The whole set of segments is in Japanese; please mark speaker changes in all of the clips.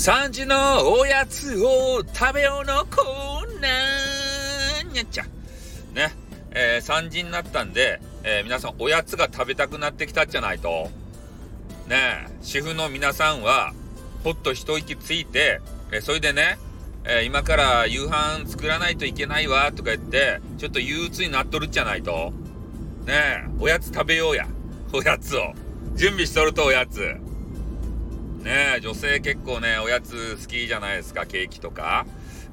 Speaker 1: 3時のおやつを食べようのコーナーにゃっちゃ。ね。えー、3時になったんで、えー、皆さんおやつが食べたくなってきたじゃないと。ね主婦の皆さんは、ほっと一息ついて、えー、それでね、え今から夕飯作らないといけないわ、とか言って、ちょっと憂鬱になっとるじゃないと。ねおやつ食べようや。おやつを。準備しとるとおやつ。ね女性結構ね、おやつ好きじゃないですか、ケーキとか。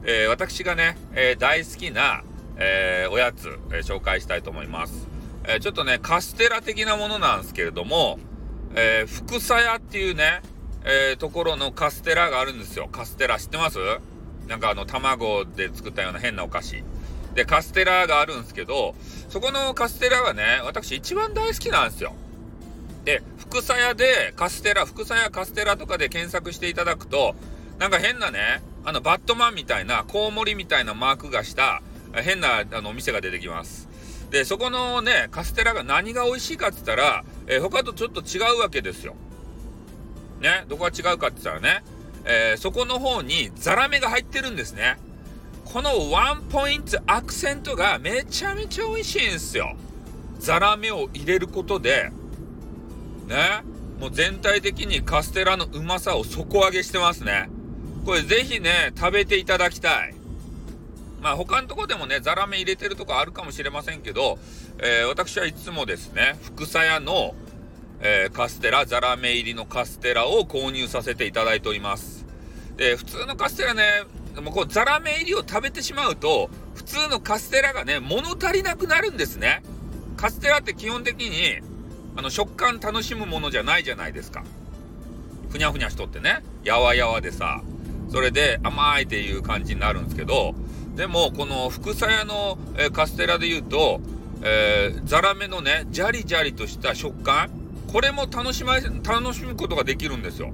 Speaker 1: えー、私がね、えー、大好きな、えー、おやつ、え紹介したいと思います。えちょっとね、カステラ的なものなんですけれども、え福さ屋っていうね、えところのカステラがあるんですよ。カステラ知ってます？なんかあの、卵で作ったような変なお菓子。で、カステラがあるんですけど、そこのカステラがね、私一番大好きなんですよ。で、福さ屋でカステラ、福さ屋カステラとかで検索していただくと、なんか変なね、あの、バットマンみたいな、コウモリみたいなマークがした、変な、あの、お店が出てきます。で、そこのね、カステラが何が美味しいかって言ったら、えー、他とちょっと違うわけですよ。ね、どこが違うかって言ったらね、えー、そこの方にザラメが入ってるんですね。このワンポイントアクセントがめちゃめちゃ美味しいんですよ。ザラメを入れることで、ね。もう全体的にカステラのうまさを底上げしてますね。これぜひね、食べていただきたい。まあ他のとこでもね、ザラメ入れてるとこあるかもしれませんけど、えー、私はいつもですね、福さ屋の、えー、カステラ、ザラメ入りのカステラを購入させていただいております。で、普通のカステラね、もうこうザラメ入りを食べてしまうと、普通のカステラがね、物足りなくなるんですね。カステラって基本的に、あの食感楽しむものじゃないじゃないですか。ふにゃふにゃしとってね、やわやわでさ、それで甘いっていう感じになるんですけど、でもこの福さ屋の、え、カステラで言うと、えー、ザラメのね、ジャリジャリとした食感、これも楽しま、楽しむことができるんですよ。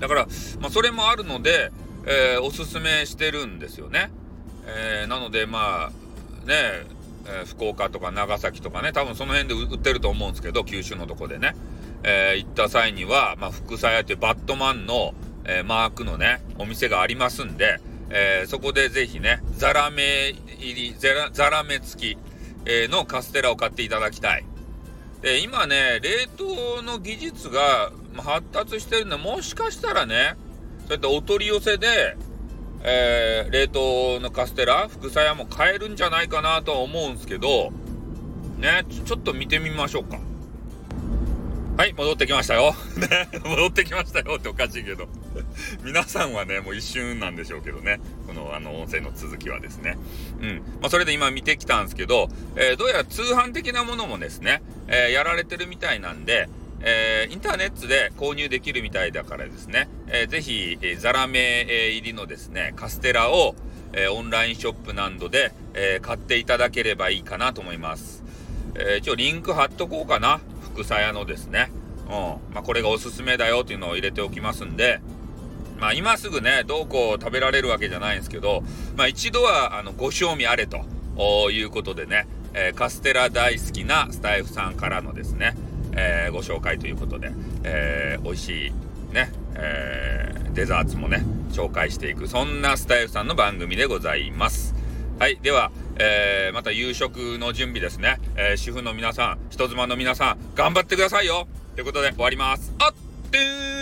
Speaker 1: だから、まあ、それもあるので、えー、おすすめしてるんですよね。えー、なので、まあ、ね、えー、福岡とか長崎とかね、多分その辺で売ってると思うんですけど、九州のとこでね、えー、行った際には、まあ、福さ屋っていうバットマンの、えー、マークのね、お店がありますんで、えそこでぜひね、ザラメ入り、ザラメ付き、えのカステラを買っていただきたい。で、今ね、冷凍の技術が発達してるんで、もしかしたらね、そうやってお取り寄せで、えー、冷凍のカステラ、副菜屋も買えるんじゃないかなとは思うんですけど、ねち、ょっと見てみましょうか。はい、戻ってきましたよ。ね、戻ってきましたよっておかしいけど。皆さんはね、もう一瞬なんでしょうけどね。この、あの、音声の続きはですね。うん。まあ、それで今見てきたんですけど、えー、どうやら通販的なものもですね、えー、やられてるみたいなんで、えー、インターネットで購入できるみたいだからですね、えー、ぜひ、えー、ザラメ入りのですね、カステラを、えー、オンラインショップなどで、え、買っていただければいいかなと思います。えー、一応リンク貼っとこうかな。福さ屋のですね。うん。まあ、これがおすすめだよっていうのを入れておきますんで、まあ、今すぐね、どうこう食べられるわけじゃないんですけど、まあ、一度は、あの、ご賞味あれということでね、えー、カステラ大好きなスタイフさんからのですね、えー、ご紹介ということで、えー、美味しいね、えー、デザーツもね、紹介していく、そんなスタイルさんの番組でございます。はい。では、えー、また夕食の準備ですね。えー、主婦の皆さん、人妻の皆さん、頑張ってくださいよということで終わります。あってー